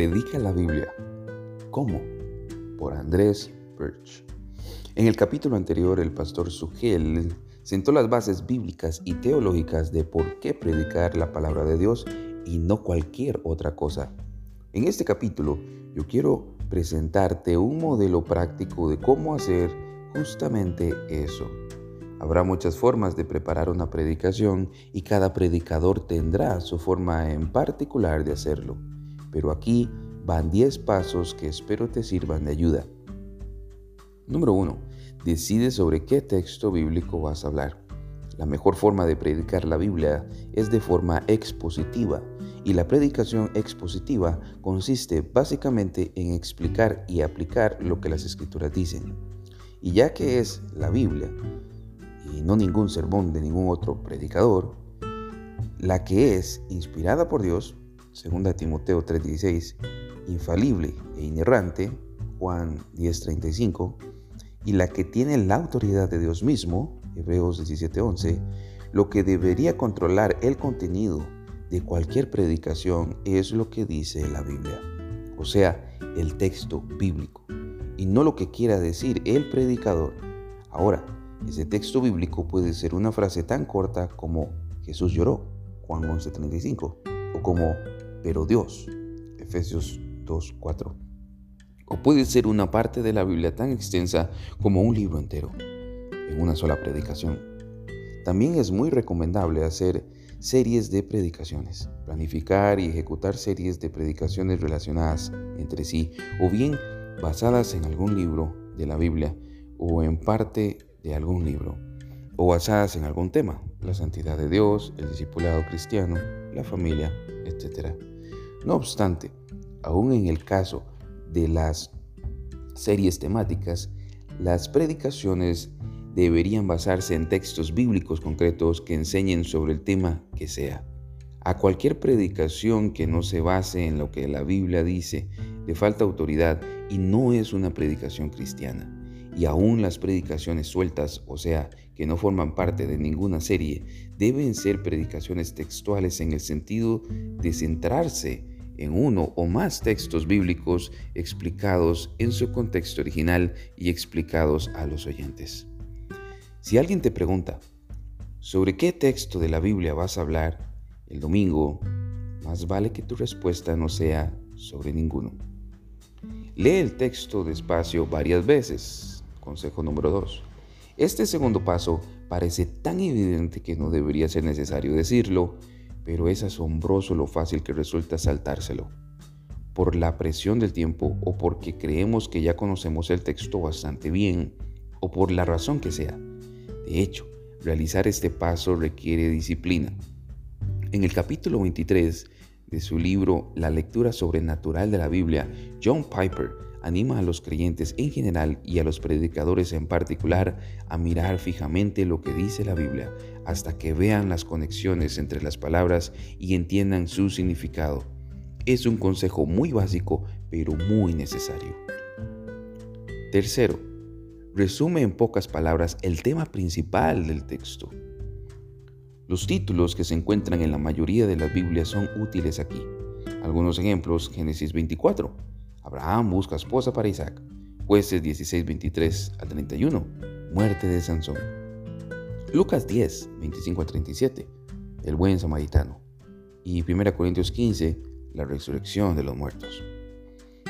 Predica la Biblia. ¿Cómo? Por Andrés Birch. En el capítulo anterior, el pastor Sugel sentó las bases bíblicas y teológicas de por qué predicar la palabra de Dios y no cualquier otra cosa. En este capítulo, yo quiero presentarte un modelo práctico de cómo hacer justamente eso. Habrá muchas formas de preparar una predicación y cada predicador tendrá su forma en particular de hacerlo. Pero aquí van 10 pasos que espero te sirvan de ayuda. Número 1. Decide sobre qué texto bíblico vas a hablar. La mejor forma de predicar la Biblia es de forma expositiva y la predicación expositiva consiste básicamente en explicar y aplicar lo que las escrituras dicen. Y ya que es la Biblia, y no ningún sermón de ningún otro predicador, la que es inspirada por Dios, 2 Timoteo 3:16, infalible e inerrante, Juan 10:35, y la que tiene la autoridad de Dios mismo, Hebreos 17:11, lo que debería controlar el contenido de cualquier predicación es lo que dice la Biblia, o sea, el texto bíblico, y no lo que quiera decir el predicador. Ahora, ese texto bíblico puede ser una frase tan corta como Jesús lloró, Juan 11:35, o como pero Dios, Efesios 2:4. O puede ser una parte de la Biblia tan extensa como un libro entero, en una sola predicación. También es muy recomendable hacer series de predicaciones, planificar y ejecutar series de predicaciones relacionadas entre sí, o bien basadas en algún libro de la Biblia o en parte de algún libro, o basadas en algún tema, la santidad de Dios, el discipulado cristiano, la familia, etc. No obstante, aún en el caso de las series temáticas, las predicaciones deberían basarse en textos bíblicos concretos que enseñen sobre el tema que sea. A cualquier predicación que no se base en lo que la Biblia dice, le falta autoridad y no es una predicación cristiana y aún las predicaciones sueltas, o sea, que no forman parte de ninguna serie, deben ser predicaciones textuales en el sentido de centrarse en uno o más textos bíblicos explicados en su contexto original y explicados a los oyentes. Si alguien te pregunta, ¿sobre qué texto de la Biblia vas a hablar el domingo? Más vale que tu respuesta no sea sobre ninguno. Lee el texto despacio varias veces, Consejo número 2. Este segundo paso parece tan evidente que no debería ser necesario decirlo, pero es asombroso lo fácil que resulta saltárselo. Por la presión del tiempo o porque creemos que ya conocemos el texto bastante bien o por la razón que sea. De hecho, realizar este paso requiere disciplina. En el capítulo 23 de su libro La lectura sobrenatural de la Biblia, John Piper anima a los creyentes en general y a los predicadores en particular a mirar fijamente lo que dice la Biblia hasta que vean las conexiones entre las palabras y entiendan su significado. Es un consejo muy básico, pero muy necesario. Tercero, resume en pocas palabras el tema principal del texto. Los títulos que se encuentran en la mayoría de las Biblias son útiles aquí. Algunos ejemplos, Génesis 24, Abraham busca esposa para Isaac. Jueces 16, 23 al 31. Muerte de Sansón. Lucas 10, 25 al 37. El buen samaritano. Y 1 Corintios 15, la resurrección de los muertos.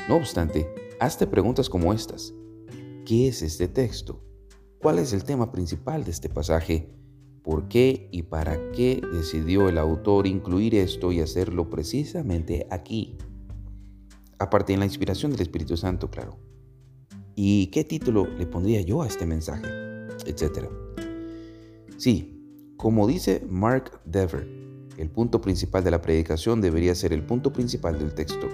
No obstante, hazte preguntas como estas. ¿Qué es este texto? ¿Cuál es el tema principal de este pasaje? ¿Por qué y para qué decidió el autor incluir esto y hacerlo precisamente aquí? Aparte de la inspiración del Espíritu Santo, claro. ¿Y qué título le pondría yo a este mensaje? Etcétera. Sí, como dice Mark Dever, el punto principal de la predicación debería ser el punto principal del texto.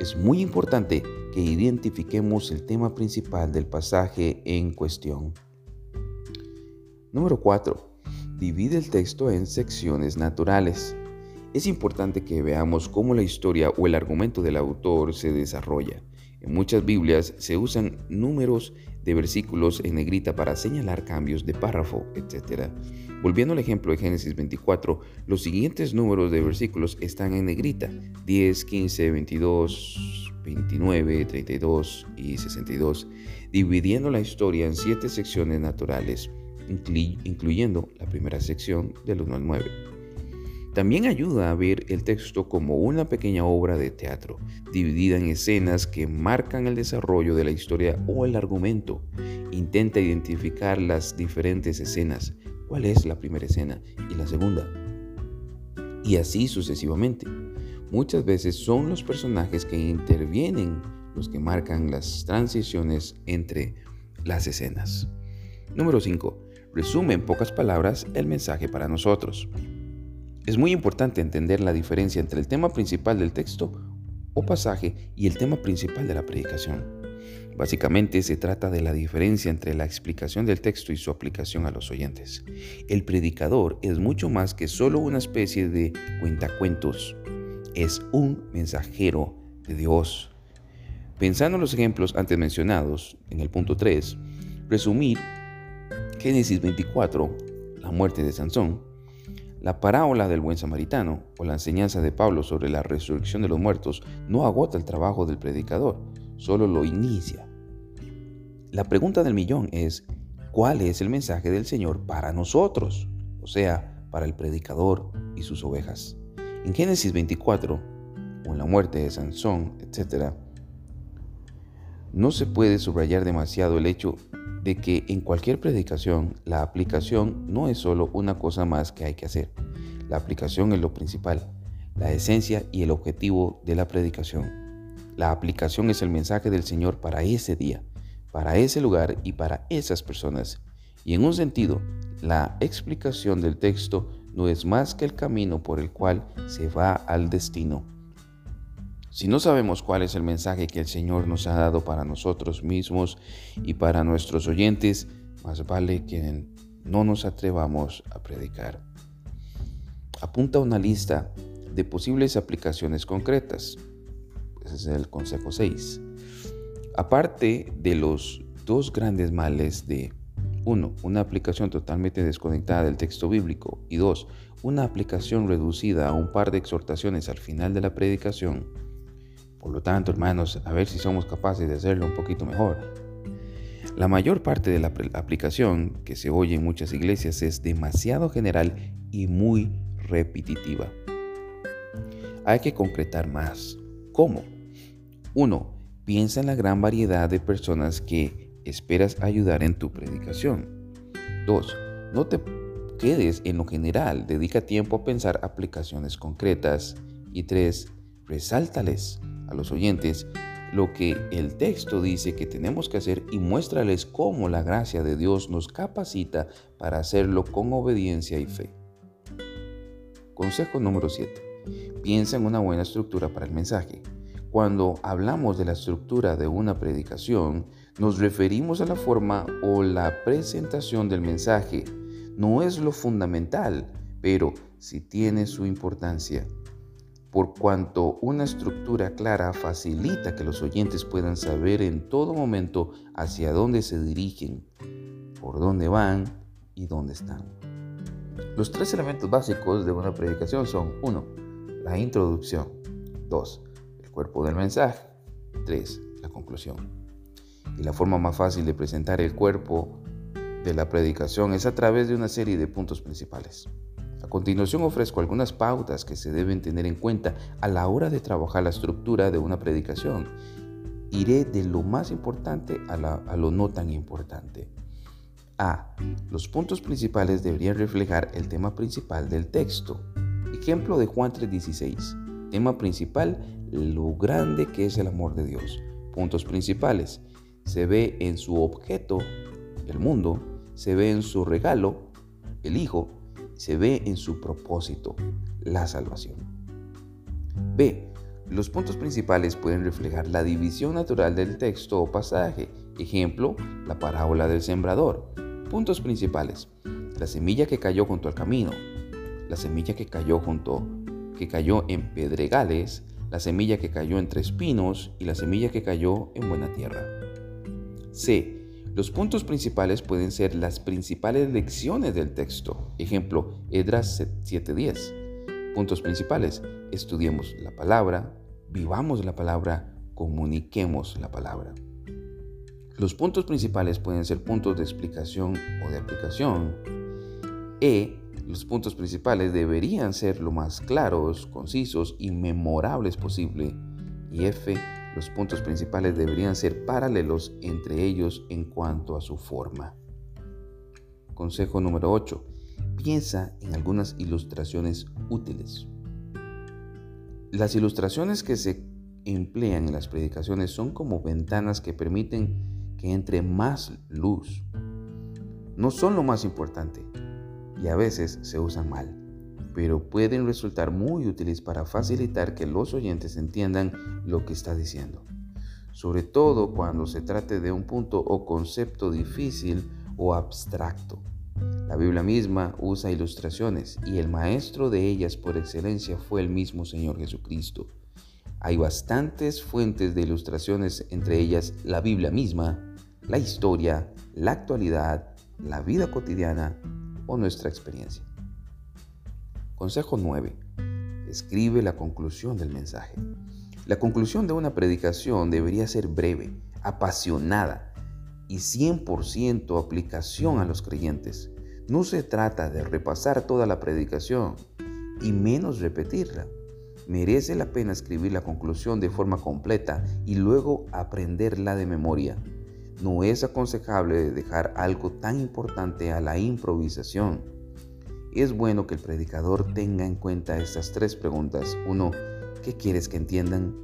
Es muy importante que identifiquemos el tema principal del pasaje en cuestión. Número 4. Divide el texto en secciones naturales es importante que veamos cómo la historia o el argumento del autor se desarrolla. En muchas Biblias se usan números de versículos en negrita para señalar cambios de párrafo, etc. Volviendo al ejemplo de Génesis 24, los siguientes números de versículos están en negrita, 10, 15, 22, 29, 32 y 62, dividiendo la historia en siete secciones naturales, incluyendo la primera sección del 1 al 9. También ayuda a ver el texto como una pequeña obra de teatro, dividida en escenas que marcan el desarrollo de la historia o el argumento. Intenta identificar las diferentes escenas, cuál es la primera escena y la segunda. Y así sucesivamente. Muchas veces son los personajes que intervienen los que marcan las transiciones entre las escenas. Número 5. Resume en pocas palabras el mensaje para nosotros. Es muy importante entender la diferencia entre el tema principal del texto o pasaje y el tema principal de la predicación. Básicamente se trata de la diferencia entre la explicación del texto y su aplicación a los oyentes. El predicador es mucho más que solo una especie de cuentacuentos. Es un mensajero de Dios. Pensando en los ejemplos antes mencionados, en el punto 3, resumir Génesis 24, la muerte de Sansón, la parábola del buen samaritano o la enseñanza de Pablo sobre la resurrección de los muertos no agota el trabajo del predicador, solo lo inicia. La pregunta del millón es, ¿cuál es el mensaje del Señor para nosotros? O sea, para el predicador y sus ovejas. En Génesis 24, o en la muerte de Sansón, etc., no se puede subrayar demasiado el hecho de que en cualquier predicación la aplicación no es solo una cosa más que hay que hacer. La aplicación es lo principal, la esencia y el objetivo de la predicación. La aplicación es el mensaje del Señor para ese día, para ese lugar y para esas personas. Y en un sentido, la explicación del texto no es más que el camino por el cual se va al destino. Si no sabemos cuál es el mensaje que el Señor nos ha dado para nosotros mismos y para nuestros oyentes, más vale que no nos atrevamos a predicar. Apunta una lista de posibles aplicaciones concretas. Ese es el consejo 6. Aparte de los dos grandes males de 1. Una aplicación totalmente desconectada del texto bíblico y 2. Una aplicación reducida a un par de exhortaciones al final de la predicación por lo tanto, hermanos, a ver si somos capaces de hacerlo un poquito mejor. La mayor parte de la aplicación que se oye en muchas iglesias es demasiado general y muy repetitiva. Hay que concretar más. ¿Cómo? 1. Piensa en la gran variedad de personas que esperas ayudar en tu predicación. 2. No te quedes en lo general, dedica tiempo a pensar aplicaciones concretas. Y 3. Resáltales a los oyentes lo que el texto dice que tenemos que hacer y muéstrales cómo la gracia de Dios nos capacita para hacerlo con obediencia y fe. Consejo número 7. Piensa en una buena estructura para el mensaje. Cuando hablamos de la estructura de una predicación, nos referimos a la forma o la presentación del mensaje. No es lo fundamental, pero sí tiene su importancia por cuanto una estructura clara facilita que los oyentes puedan saber en todo momento hacia dónde se dirigen, por dónde van y dónde están. Los tres elementos básicos de una predicación son 1. La introducción. 2. El cuerpo del mensaje. 3. La conclusión. Y la forma más fácil de presentar el cuerpo de la predicación es a través de una serie de puntos principales. A continuación ofrezco algunas pautas que se deben tener en cuenta a la hora de trabajar la estructura de una predicación. Iré de lo más importante a, lo no tan importante. A. Los puntos principales deberían reflejar el tema principal del texto. Ejemplo de Juan 3:16. Tema principal, lo grande que es el amor de Dios. Puntos principales. Se ve en su objeto, el mundo. Se ve en su regalo, el Hijo se ve en su propósito, la salvación. B. Los puntos principales pueden reflejar la división natural del texto o pasaje. Ejemplo, la parábola del sembrador. Puntos principales. La semilla que cayó junto al camino. La semilla que cayó junto que cayó en pedregales, la semilla que cayó entre espinos y la semilla que cayó en buena tierra. C. Los puntos principales pueden ser las principales lecciones del texto. Ejemplo, Edras 7:10. Puntos principales. Estudiemos la palabra, vivamos la palabra, comuniquemos la palabra. Los puntos principales pueden ser puntos de explicación o de aplicación. E. Los puntos principales deberían ser lo más claros, concisos y memorables posible. Y F. Los puntos principales deberían ser paralelos entre ellos en cuanto a su forma. Consejo número 8. Piensa en algunas ilustraciones útiles. Las ilustraciones que se emplean en las predicaciones son como ventanas que permiten que entre más luz. No son lo más importante y a veces se usan mal, pero pueden resultar muy útiles para facilitar que los oyentes entiendan lo que está diciendo, sobre todo cuando se trate de un punto o concepto difícil o abstracto. La Biblia misma usa ilustraciones y el maestro de ellas por excelencia fue el mismo Señor Jesucristo. Hay bastantes fuentes de ilustraciones, entre ellas la Biblia misma, la historia, la actualidad, la vida cotidiana o nuestra experiencia. Consejo 9. Escribe la conclusión del mensaje. La conclusión de una predicación debería ser breve, apasionada y 100% aplicación a los creyentes. No se trata de repasar toda la predicación y menos repetirla. Merece la pena escribir la conclusión de forma completa y luego aprenderla de memoria. No es aconsejable dejar algo tan importante a la improvisación. Es bueno que el predicador tenga en cuenta estas tres preguntas. Uno, ¿qué quieres que entiendan?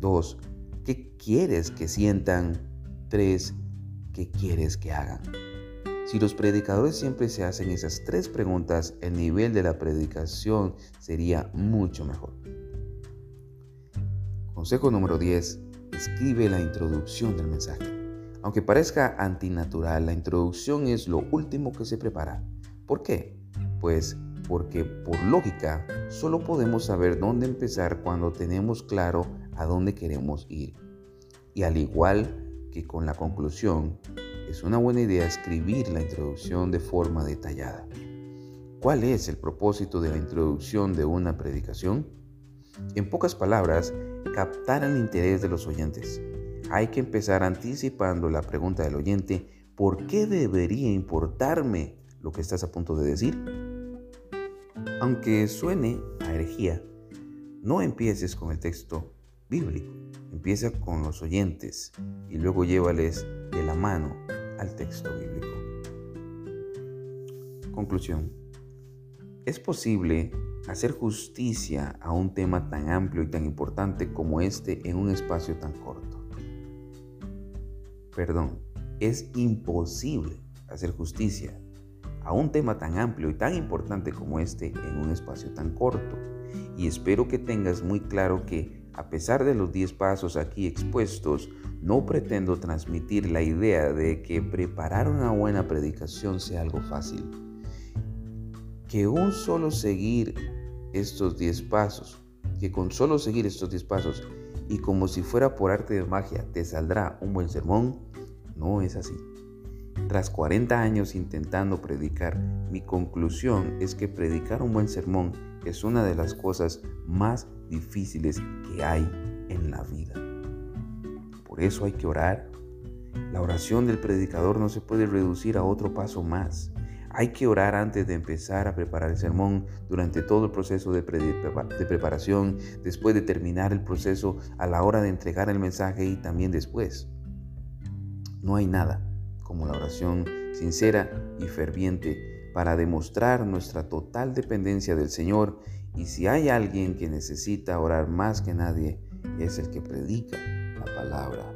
Dos, ¿qué quieres que sientan? Tres, ¿qué quieres que hagan? Si los predicadores siempre se hacen esas tres preguntas, el nivel de la predicación sería mucho mejor. Consejo número 10. Escribe la introducción del mensaje. Aunque parezca antinatural, la introducción es lo último que se prepara. ¿Por qué? Pues porque por lógica solo podemos saber dónde empezar cuando tenemos claro a dónde queremos ir. Y al igual que con la conclusión, es una buena idea escribir la introducción de forma detallada. ¿Cuál es el propósito de la introducción de una predicación? En pocas palabras, captar el interés de los oyentes. Hay que empezar anticipando la pregunta del oyente, ¿por qué debería importarme lo que estás a punto de decir? Aunque suene a herejía, no empieces con el texto bíblico, empieza con los oyentes y luego llévales de la mano al texto bíblico. Conclusión. ¿Es posible hacer justicia a un tema tan amplio y tan importante como este en un espacio tan corto? Perdón, es imposible hacer justicia a un tema tan amplio y tan importante como este en un espacio tan corto. Y espero que tengas muy claro que a pesar de los 10 pasos aquí expuestos, no pretendo transmitir la idea de que preparar una buena predicación sea algo fácil. Que un solo seguir estos 10 pasos, que con solo seguir estos 10 pasos y como si fuera por arte de magia te saldrá un buen sermón, no es así. Tras 40 años intentando predicar, mi conclusión es que predicar un buen sermón es una de las cosas más difíciles que hay en la vida. Por eso hay que orar. La oración del predicador no se puede reducir a otro paso más. Hay que orar antes de empezar a preparar el sermón, durante todo el proceso de, preparación, después de terminar el proceso, a la hora de entregar el mensaje y también después. No hay nada como la oración sincera y ferviente para demostrar nuestra total dependencia del Señor. Y si hay alguien que necesita orar más que nadie, es el que predica la palabra